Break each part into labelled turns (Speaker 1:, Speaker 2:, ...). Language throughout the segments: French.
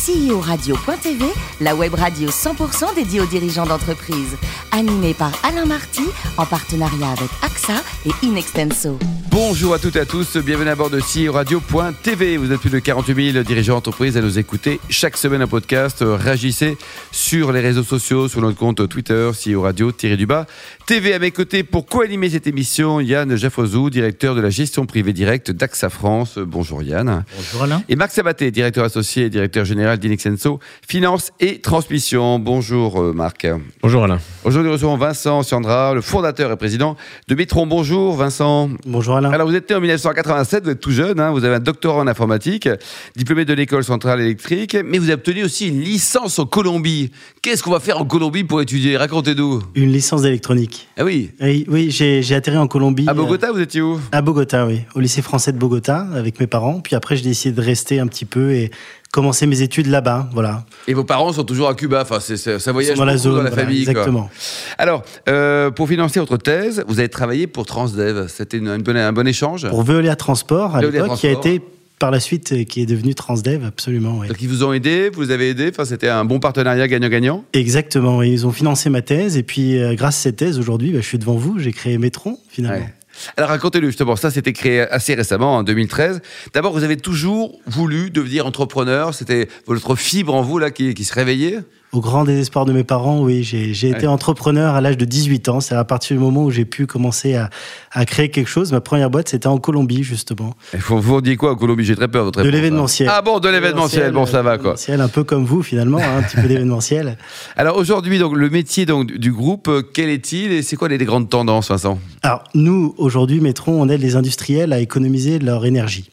Speaker 1: CEO-radio.tv, la web radio 100% dédiée aux dirigeants d'entreprise. Animée par Alain Marty, en partenariat avec AXA et Inextenso.
Speaker 2: Bonjour à toutes et à tous, bienvenue à bord de CEO Radio.tv. Vous êtes plus de 48 000 dirigeants d'entreprise à nous écouter chaque semaine un podcast. Réagissez sur les réseaux sociaux, sur notre compte Twitter, CEO Radio-du-bas. TV à mes côtés pour co-animer cette émission, Yann Jaffozou, directeur de la gestion privée directe d'AXA France. Bonjour Yann.
Speaker 3: Bonjour Alain.
Speaker 2: Et Marc Sabaté, directeur associé et directeur général d'Inexenso, finance et transmission. Bonjour euh, Marc.
Speaker 3: Bonjour Alain.
Speaker 2: Aujourd'hui, nous recevons Vincent Siandra, le fondateur et président de Métron. Bonjour Vincent.
Speaker 4: Bonjour Alain.
Speaker 2: Alors vous êtes né en 1987, vous êtes tout jeune, hein, vous avez un doctorat en informatique, diplômé de l'école centrale électrique, mais vous avez obtenu aussi une licence en Colombie. Qu'est-ce qu'on va faire en Colombie pour étudier? Racontez-nous.
Speaker 4: Une licence d'électronique.
Speaker 2: Ah oui?
Speaker 4: Oui, oui j'ai j'ai atterri en Colombie.
Speaker 2: À Bogota, vous étiez où?
Speaker 4: euh, À Bogota, oui. Au lycée français de Bogota, avec mes parents. Puis après, j'ai décidé de rester un petit peu et commencer mes études là-bas. Voilà.
Speaker 2: Et vos parents sont toujours à Cuba, enfin, ça voyage
Speaker 4: Dans la zone,
Speaker 2: dans la
Speaker 4: voilà,
Speaker 2: famille. quoi.
Speaker 4: exactement.
Speaker 2: Alors, euh, pour financer votre thèse, vous avez travaillé pour Transdev. C'était une- une bonne- un bon échange
Speaker 4: Pour Veolia Transport, à l'époque, qui a été par la suite, qui est devenu Transdev, absolument. oui.
Speaker 2: Donc ils vous ont aidé, vous avez aidés, enfin, c'était un bon partenariat gagnant-gagnant
Speaker 4: Exactement. Ils ont financé ma thèse. Et puis, euh, grâce à cette thèse, aujourd'hui, bah, je suis devant vous. J'ai créé Métron, finalement.
Speaker 2: Ouais. Alors racontez-le justement, ça c'était créé assez récemment, en 2013. D'abord, vous avez toujours voulu devenir entrepreneur, c'était votre fibre en vous là qui, qui se réveillait?
Speaker 4: Au grand désespoir de mes parents, oui, j'ai été entrepreneur à l'âge de 18 ans. C'est à partir du moment où j'ai pu commencer à, à créer quelque chose. Ma première boîte, c'était en Colombie, justement.
Speaker 2: Il faut vous dire quoi en Colombie? J'ai très peur de votre
Speaker 4: De
Speaker 2: réponse, hein.
Speaker 4: l'événementiel.
Speaker 2: Ah bon, de l'événementiel, bon ça va quoi.
Speaker 4: Un peu comme vous, finalement, hein, un petit peu d'événementiel.
Speaker 2: Alors aujourd'hui, donc le métier donc, du- groupe, euh, quel est-il et c'est quoi les, grandes tendances, Vincent?
Speaker 4: Alors, nous, aujourd'hui, Métron, on aide les industriels à économiser leur énergie.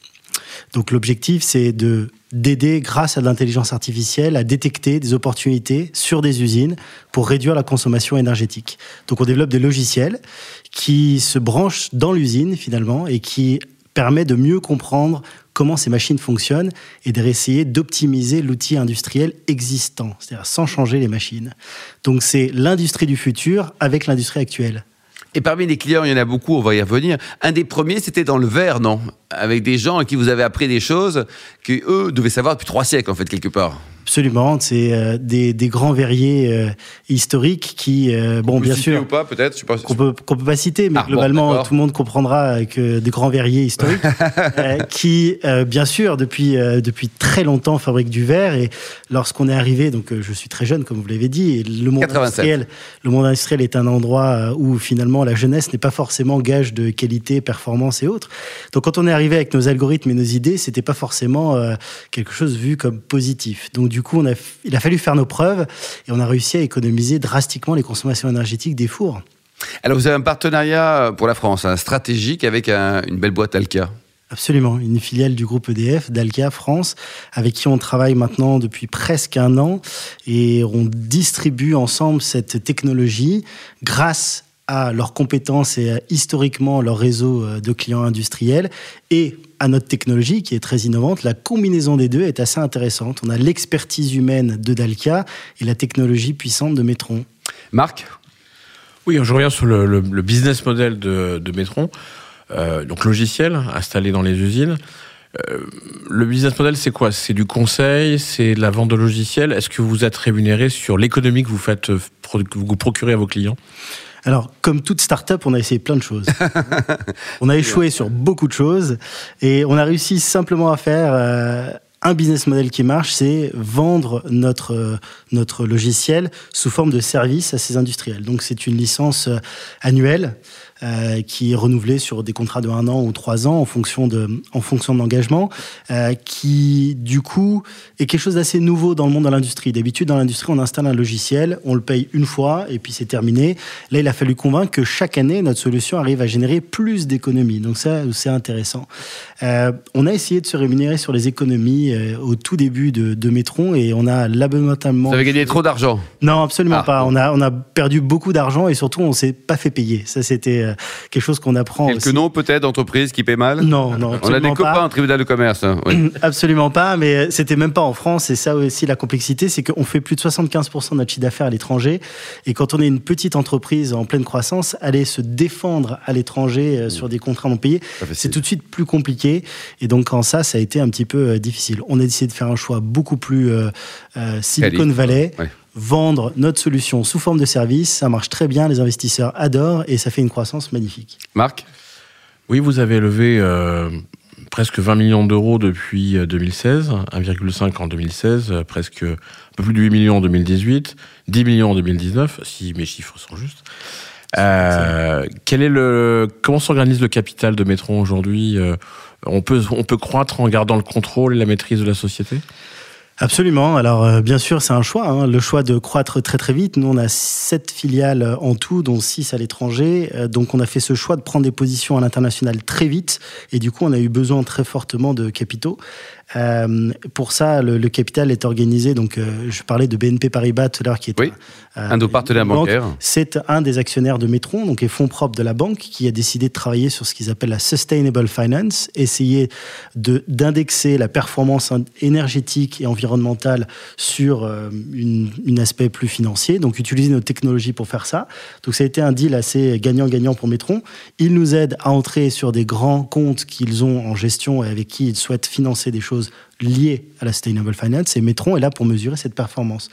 Speaker 4: Donc, l'objectif, c'est de d'aider, grâce à l'intelligence artificielle, à détecter des opportunités sur des usines pour réduire la consommation énergétique. Donc, on développe des logiciels qui se branchent dans l'usine, finalement, et qui permet de mieux comprendre comment ces machines fonctionnent et d'essayer d'optimiser l'outil industriel existant, c'est-à-dire sans changer les machines. Donc, c'est l'industrie du futur avec l'industrie actuelle.
Speaker 2: Et parmi les clients, il y en a beaucoup, on va y revenir. Un des premiers, c'était dans le verre, non? Avec des gens à qui vous avez appris des choses que eux devaient savoir depuis trois siècles, en fait, quelque part.
Speaker 4: Absolument, c'est euh, des, des grands verriers euh, historiques qui, euh, bon, bien sûr,
Speaker 2: ou pas, peut-être pas.
Speaker 4: qu'on peut, qu'on peut pas citer, mais
Speaker 2: Ah,
Speaker 4: globalement, tout le monde comprendra que des grands verriers historiques qui, bien sûr, depuis, depuis très longtemps fabriquent du verre. Et lorsqu'on est arrivé, donc je suis très jeune, comme vous l'avez dit, et le monde
Speaker 2: 87.
Speaker 4: industriel, le monde industriel est un endroit où finalement la jeunesse n'est pas forcément gage de qualité, performance et autres. Donc quand on est arrivé avec nos algorithmes et nos idées, c'était pas forcément quelque chose vu comme positif. Donc du coup, on a, f- il a fallu faire nos preuves et on a réussi à économiser drastiquement les consommations énergétiques des fours.
Speaker 2: Alors, vous avez un partenariat pour la France, hein, stratégique, avec un- une belle boîte Alka.
Speaker 4: Absolument, une filiale du groupe EDF, d'Alca France, avec qui on travaille maintenant depuis presque un an et on distribue ensemble cette technologie grâce à leurs compétences et à, historiquement leur réseau euh, de clients industriels et à notre technologie qui est très innovante. La combinaison des deux est assez intéressante. On a l'expertise humaine de Dalca et la technologie puissante de Metron.
Speaker 2: Marc?
Speaker 3: Oui, je reviens sur le, le- le business model de, de Métron. Euh, donc logiciel installé dans les usines. Euh, le business model, c'est quoi? C'est du conseil, c'est de la vente de logiciels. Est-ce que vous êtes rémunéré sur l'économie que vous faites, que vous procurez à vos clients?
Speaker 4: Alors, comme toute start-up, on a essayé plein de choses. on a échoué sur beaucoup de choses et on a réussi simplement à faire euh, un business model qui marche, c'est vendre notre, euh, notre logiciel sous forme de service à ces industriels. Donc, c'est une licence euh, annuelle euh, qui est renouvelée sur des contrats de un an ou trois ans en fonction de, en fonction de l'engagement, euh, qui du coup est quelque chose d'assez nouveau dans le monde de l'industrie. D'habitude, dans l'industrie, on installe un logiciel, on le paye une fois et puis c'est terminé. Là, il a fallu convaincre que chaque année, notre solution arrive à générer plus d'économies. Donc ça, c'est intéressant. Euh, on a essayé de se rémunérer sur les économies au tout début de, de Métron et on a lamentablement...
Speaker 2: Vous avez gagné trop d'argent.
Speaker 4: Non, absolument
Speaker 2: Ah,
Speaker 4: pas. On a, on a perdu beaucoup d'argent et surtout, on s'est pas fait payer. Ça, c'était euh, quelque chose qu'on apprend.
Speaker 2: Quelques noms peut-être d'entreprises qui paient mal
Speaker 4: Non, non.
Speaker 2: On a des copains en tribunal de commerce. Hein,
Speaker 4: absolument pas, mais c'était même pas en France. Et ça aussi, la complexité, c'est qu'on fait plus de 75% de notre chiffre d'affaires à l'étranger. Et quand on est une petite entreprise en pleine croissance, aller se défendre à l'étranger euh, sur des contrats non payés, c'est tout de suite plus compliqué. Et donc, en ça, ça a été un petit peu euh, difficile. On a décidé de faire un choix beaucoup plus euh, Silicon Valley vendre notre solution sous forme de service. Ça marche très bien, les investisseurs adorent et ça fait une croissance magnifique.
Speaker 2: Marc
Speaker 3: Oui, vous avez levé euh, presque 20 millions d'euros depuis 2016, euh, 1,5 en 2016, euh, presque un peu plus de 8 millions en 2018, 10 millions en 2019, si mes chiffres sont justes. quel est le, comment s'organise le capital de Metron aujourd'hui on peut, on peut croître en gardant le contrôle et la maîtrise de la société?
Speaker 4: Absolument. Alors, euh, bien sûr, c'est un choix. Hein. le choix de croître très très vite. Nous, on a sept filiales euh, en tout, dont six à l'étranger. Euh, donc, on a fait ce choix de prendre des positions à l'international très vite. Et du coup, on a eu besoin très fortement de capitaux. Euh, pour ça, le, le, capital est organisé. Donc, euh, je parlais de BNP Paribas tout à l'heure, qui est
Speaker 2: oui, un, un, de nos partenaires bancaires.
Speaker 4: C'est un des actionnaires de Metron, donc les fonds propres de la banque, qui a décidé de travailler sur ce qu'ils appellent la sustainable finance, essayer de d'indexer la performance énergétique et environnementale sur euh, une, une, aspect plus financier. Donc, utiliser nos technologies pour faire ça. Donc, ça a été un deal assez gagnant-gagnant pour Metron. Ils nous aident à entrer sur des grands comptes qu'ils ont en gestion et avec qui ils souhaitent financer des choses liées à la sustainable finance et Metron est là pour mesurer cette performance.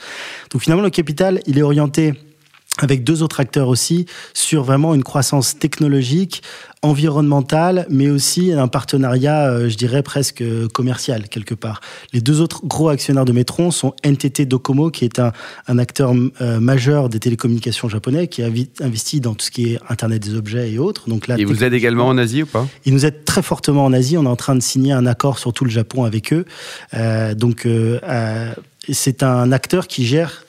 Speaker 4: Donc finalement, le capital, il est orienté avec deux autres acteurs aussi, sur vraiment une croissance technologique, environnementale, mais aussi un partenariat, euh, je dirais, presque commercial, quelque part. Les deux autres gros actionnaires de Metron sont NTT Docomo, qui est un, un acteur euh, majeur des télécommunications japonais, qui a investi dans tout ce qui est Internet des objets et autres. Donc là,
Speaker 2: il vous aide également en Asie ou pas?
Speaker 4: Il nous aide très fortement en Asie. On est en train de signer un accord sur tout le Japon avec eux. Euh, donc, euh, c'est un acteur qui gère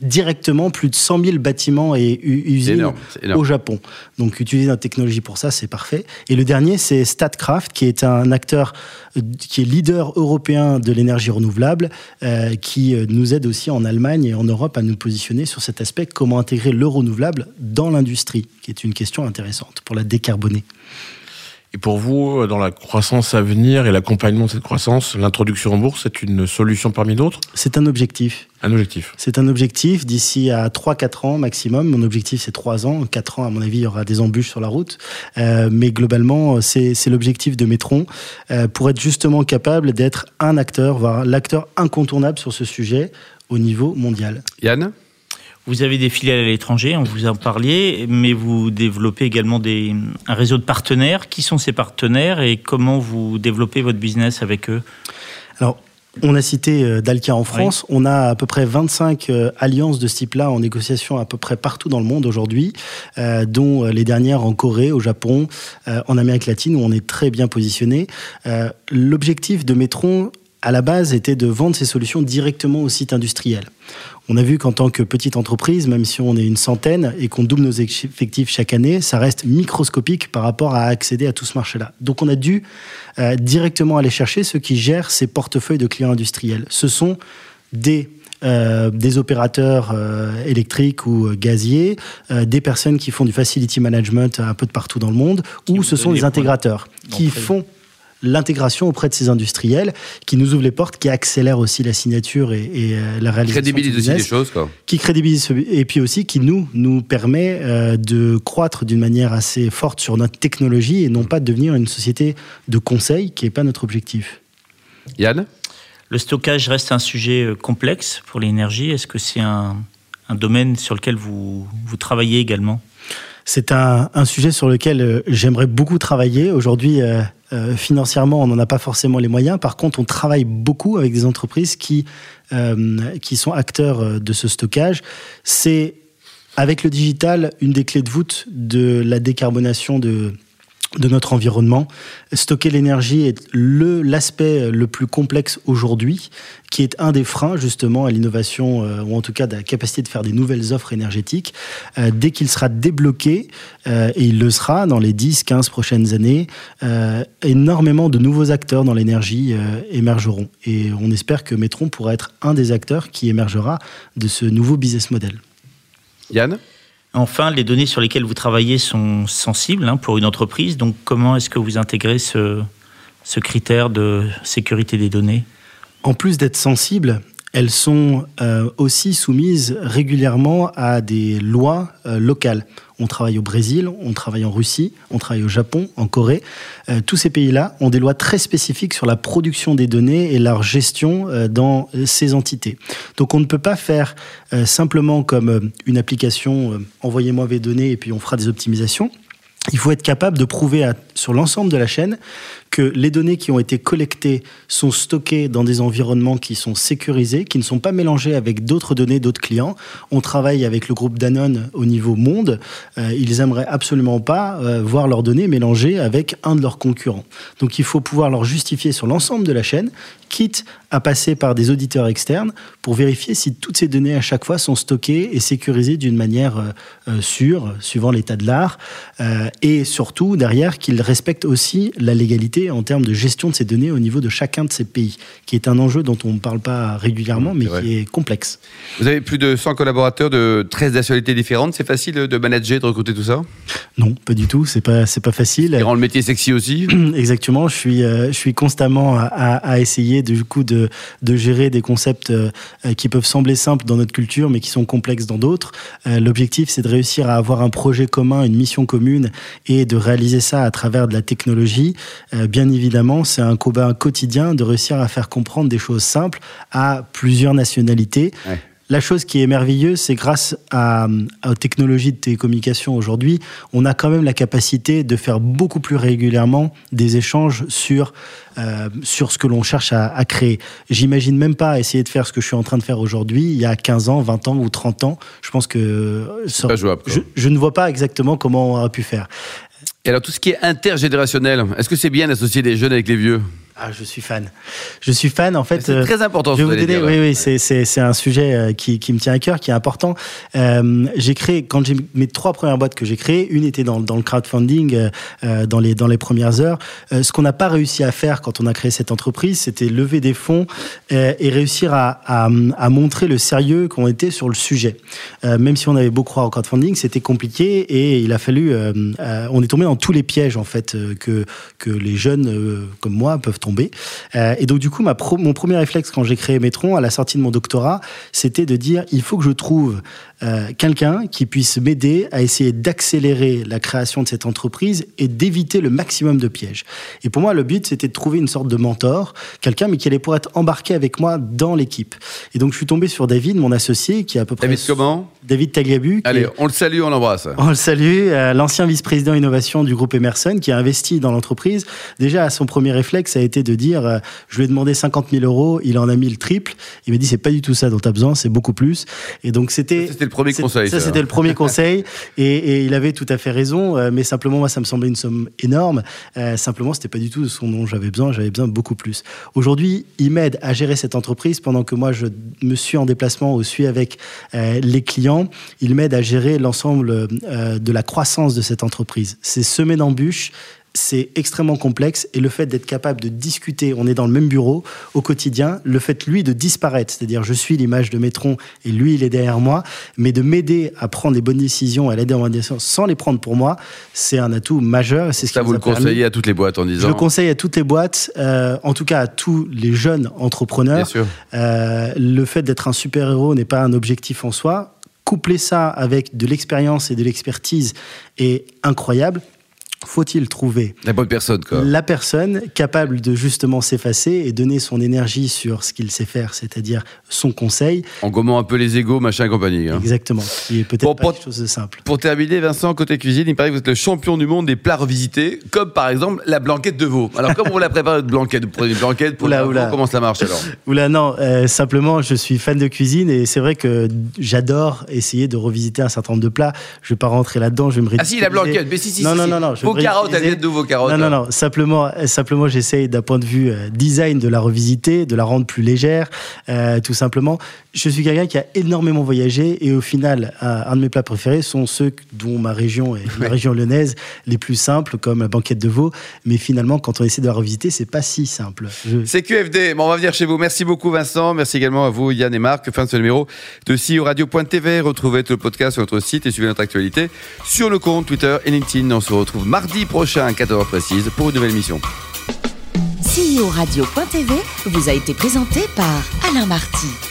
Speaker 4: directement plus de 100 000 bâtiments et usines énorme, énorme. au Japon. Donc utiliser la technologie pour ça, c'est parfait. Et le dernier, c'est Statkraft, qui est un acteur euh, qui est leader européen de l'énergie renouvelable, euh, qui euh, nous aide aussi en Allemagne et en Europe à nous positionner sur cet aspect, comment intégrer le renouvelable dans l'industrie, qui est une question intéressante pour la décarboner.
Speaker 3: Et pour vous, dans la croissance à venir et l'accompagnement de cette croissance, l'introduction en bourse est une solution parmi d'autres?
Speaker 4: C'est un objectif.
Speaker 3: Un objectif.
Speaker 4: C'est un objectif d'ici à 3-4 ans maximum. Mon objectif, c'est 3 ans. 4 ans, à mon avis, il y aura des embûches sur la route. Euh, mais globalement, c'est l'objectif de Metron euh, pour être justement capable d'être un acteur, voire l'acteur incontournable sur ce sujet au niveau mondial.
Speaker 2: Yann?
Speaker 5: Vous avez des filiales à l'étranger, on vous en parliez, mais vous développez également des, un réseau de partenaires. Qui sont ces partenaires et comment vous développez votre business avec eux?
Speaker 4: Alors, on a cité euh, Dalkia en France. Oui. On a à peu près 25 euh, alliances de ce type-là en négociation à peu près partout dans le monde aujourd'hui, euh, dont les dernières en Corée, au Japon, euh, en Amérique latine, où on est très bien positionné. Euh, L'objectif de Metron, à la base, était de vendre ces solutions directement aux sites industriels. On a vu qu'en tant que petite entreprise, même si on est une centaine et qu'on double nos effectifs chaque année, ça reste microscopique par rapport à accéder à tout ce marché-là. Donc on a dû euh, directement aller chercher ceux qui gèrent ces portefeuilles de clients industriels. Ce sont des euh, des opérateurs euh, électriques ou euh, gaziers, des personnes qui font du facility management un peu de partout dans le monde, qui ou ce sont des intégrateurs qui font l'intégration auprès de ces industriels, qui nous ouvrent les portes, qui accélèrent aussi la signature et, et la réalisation.
Speaker 2: Crédibilise aussi les choses, quoi.
Speaker 4: Qui crédibilise, et puis aussi qui nous, nous permet euh, de croître d'une manière assez forte sur notre technologie et non pas de devenir une société de conseil, qui n'est pas notre objectif.
Speaker 2: Yann?
Speaker 5: Le stockage reste un sujet euh, complexe pour l'énergie. Est-ce que c'est un, un domaine sur lequel vous, vous travaillez également?
Speaker 4: C'est un, un, sujet sur lequel euh, j'aimerais beaucoup travailler. Aujourd'hui, euh, euh, financièrement, on n'en a pas forcément les moyens. Par contre, on travaille beaucoup avec des entreprises qui, euh, qui sont acteurs de ce stockage. C'est, avec le digital, une des clés de voûte de la décarbonation de, de notre environnement. Stocker l'énergie est le l'aspect le plus complexe aujourd'hui, qui est un des freins justement à l'innovation euh, ou en tout cas de la capacité de faire des nouvelles offres énergétiques. Euh, dès qu'il sera débloqué euh, et il le sera dans les 10 15 prochaines années, euh, énormément de nouveaux acteurs dans l'énergie euh, émergeront et on espère que Metron pourra être un des acteurs qui émergera de ce nouveau business model.
Speaker 2: Yann?
Speaker 5: Enfin, les données sur lesquelles vous travaillez sont sensibles hein, pour une entreprise. Donc, comment est-ce que vous intégrez ce, ce critère de sécurité des données?
Speaker 4: En plus d'être sensibles, elles sont euh, aussi soumises régulièrement à des lois euh, locales. On travaille au Brésil, on travaille en Russie, on travaille au Japon, en Corée. Euh, tous ces pays-là ont des lois très spécifiques sur la production des données et leur gestion dans ces entités. Donc on ne peut pas faire simplement comme une application envoyez-moi vos données et puis on fera des optimisations. Il faut être capable de prouver sur l'ensemble de la chaîne que les données qui ont été collectées sont stockées dans des environnements qui sont sécurisés, qui ne sont pas mélangés avec d'autres données d'autres clients. On travaille avec le groupe Danone au niveau monde. Euh, ils aimeraient absolument pas euh, voir leurs données mélangées avec un de leurs concurrents. Donc il faut pouvoir leur justifier sur l'ensemble de la chaîne, quitte à passer par des auditeurs externes pour vérifier si toutes ces données à chaque fois sont stockées et sécurisées d'une manière euh, sûre, suivant l'état de l'art, et surtout derrière qu'ils respectent aussi la légalité en termes de gestion de ces données au niveau de chacun de ces pays, qui est un enjeu dont on ne parle pas régulièrement, mais qui est complexe.
Speaker 2: Vous avez plus de 100 collaborateurs de 13 nationalités différentes. C'est facile de manager, de recruter tout ça?
Speaker 4: Non, pas du tout. C'est pas, c'est pas facile.
Speaker 2: Qui rend le métier sexy aussi?
Speaker 4: Exactement. Je suis, euh, je suis constamment à, à- essayer du coup de, de gérer des concepts euh, euh, qui peuvent sembler simples dans notre culture, mais qui sont complexes dans d'autres. L'objectif, c'est de réussir à avoir un projet commun, une mission commune, et de réaliser ça à travers de la technologie. Euh, bien évidemment, c'est un combat quotidien de réussir à faire comprendre des choses simples à plusieurs nationalités.
Speaker 2: Ouais.
Speaker 4: La chose qui est merveilleuse, c'est grâce à, aux technologies de télécommunication aujourd'hui, on a quand même la capacité de faire beaucoup plus régulièrement des échanges sur, euh, sur ce que l'on cherche à, à créer. J'imagine même pas essayer de faire ce que je suis en train de faire aujourd'hui, il y a 15 ans, 20 ans ou 30 ans. Je pense que ça-
Speaker 2: pas jouable,
Speaker 4: je ne vois pas exactement comment on aurait pu faire.
Speaker 2: Et alors, tout ce qui est intergénérationnel, est-ce que c'est bien d'associer les jeunes avec les vieux?
Speaker 4: Ah, je suis fan. Je suis fan, en fait.
Speaker 2: C'est
Speaker 4: euh,
Speaker 2: très important.
Speaker 4: Je vais vous donner,
Speaker 2: dire,
Speaker 4: oui, oui, c'est- c'est c'est un sujet euh, qui, qui me tient à cœur, qui est important. Euh, j'ai créé, quand j'ai mes trois premières boîtes que j'ai créées, une était dans, dans le crowdfunding, euh, dans, les, dans les premières heures. Ce qu'on n'a pas réussi à faire quand on a créé cette entreprise, c'était lever des fonds et réussir à, à, à montrer le sérieux qu'on était sur le sujet. Même si on avait beau croire au crowdfunding, c'était compliqué et il a fallu. on est tombé dans tous les pièges en fait que que les jeunes comme moi peuvent tomber. Euh, et donc du coup, ma pro- mon premier réflexe quand j'ai créé Metron à la sortie de mon doctorat, c'était de dire il faut que je trouve euh, quelqu'un qui puisse m'aider à essayer d'accélérer la création de cette entreprise et d'éviter le maximum de pièges. Et pour moi, le but, c'était de trouver une sorte de mentor, quelqu'un mais qui allait pouvoir être embarqué avec moi dans l'équipe. Et donc je suis tombé sur David, mon associé, qui est à peu près
Speaker 2: David, comment?
Speaker 4: David Tagliabu,
Speaker 2: Allez,
Speaker 4: est-
Speaker 2: on le salue, on l'embrasse.
Speaker 4: on le salue, euh, l'ancien vice-président innovation du groupe Emerson qui a investi dans l'entreprise. Déjà, son premier réflexe a été de dire, euh, je lui ai demandé 50 000 euros, il en a mis le triple. Il m'a dit, c'est pas du tout ça dont tu as besoin, c'est beaucoup plus. Et donc, c'était...
Speaker 2: C'était le premier conseil,
Speaker 4: Ça,
Speaker 2: ça.
Speaker 4: c'était le premier conseil. Et, et il avait tout à fait raison. euh, mais simplement, moi, ça me semblait une somme énorme. Simplement, c'était pas du tout ce dont j'avais besoin. J'avais besoin de beaucoup plus. Aujourd'hui, il m'aide à gérer cette entreprise pendant que moi, je me suis en déplacement ou suis avec les clients. Il m'aide à gérer l'ensemble euh, de la croissance de cette entreprise. C'est semé d'embûches. C'est extrêmement complexe et le fait d'être capable de discuter, on est dans le même bureau au quotidien, le fait lui de disparaître, c'est-à-dire je suis l'image de Métron et lui il est derrière moi, mais de m'aider à prendre les bonnes décisions, à l'aider en bonnes décisions sans les prendre pour moi, c'est un atout majeur. et C'est ce
Speaker 2: Ça,
Speaker 4: qui
Speaker 2: vous le conseillez à toutes les boîtes en
Speaker 4: Je
Speaker 2: disant.
Speaker 4: le conseille à toutes les boîtes, euh, en tout cas à tous les jeunes
Speaker 2: Bien
Speaker 4: entrepreneurs.
Speaker 2: sûr.
Speaker 4: Euh, le fait d'être un super-héros n'est pas un objectif en soi. Coupler ça avec de l'expérience et de l'expertise est incroyable. Faut-il trouver
Speaker 2: La bonne personne, quoi.
Speaker 4: la personne capable de justement s'effacer et donner son énergie sur ce qu'il sait faire, c'est-à-dire son conseil,
Speaker 2: En gommant un peu les égaux, machin et compagnie. hein.
Speaker 4: exactement, qui est peut-être
Speaker 2: Bon,
Speaker 4: pas
Speaker 2: pour-
Speaker 4: quelque chose de simple.
Speaker 2: Pour terminer, Vincent, côté cuisine, il paraît que vous êtes le champion du monde des plats revisités, comme par exemple la blanquette de veau. Alors, comment vous la préparez, votre blanquette? Vous prenez une blanquette pour
Speaker 4: Oula, oula.
Speaker 2: Comment ça marche alors?
Speaker 4: Oula, non, euh, simplement, je suis fan de cuisine et c'est vrai que j'adore essayer de revisiter un certain nombre de plats. Je vais pas rentrer là-dedans, je vais me
Speaker 2: Ah si, la blanquette, mais si, si,
Speaker 4: non,
Speaker 2: si,
Speaker 4: non,
Speaker 2: si.
Speaker 4: non, non, je
Speaker 2: Vos carottes, elles viennent d'où vos carottes
Speaker 4: Non, non, non. Simplement, simplement j'essaye d'un point de vue euh, design de la revisiter, de la rendre plus légère, euh, tout simplement. Je suis quelqu'un qui a énormément voyagé et au final, euh, un de mes plats préférés sont ceux dont ma région est la région lyonnaise, les plus simples, comme la banquette de veau. Mais finalement, quand on essaie de la revisiter, c'est pas si simple. Je-
Speaker 2: C'est QFD. Bon, on va venir chez vous. Merci beaucoup, Vincent. Merci également à vous, Yann et Marc. Fin de ce numéro de CEO Radio.tv. Retrouvez le podcast sur notre site et suivez notre actualité sur le compte Twitter et LinkedIn. On se retrouve mardi prochain à 14h précise pour une nouvelle émission.
Speaker 1: CEO Radio.tv vous a été présenté par Alain Marty.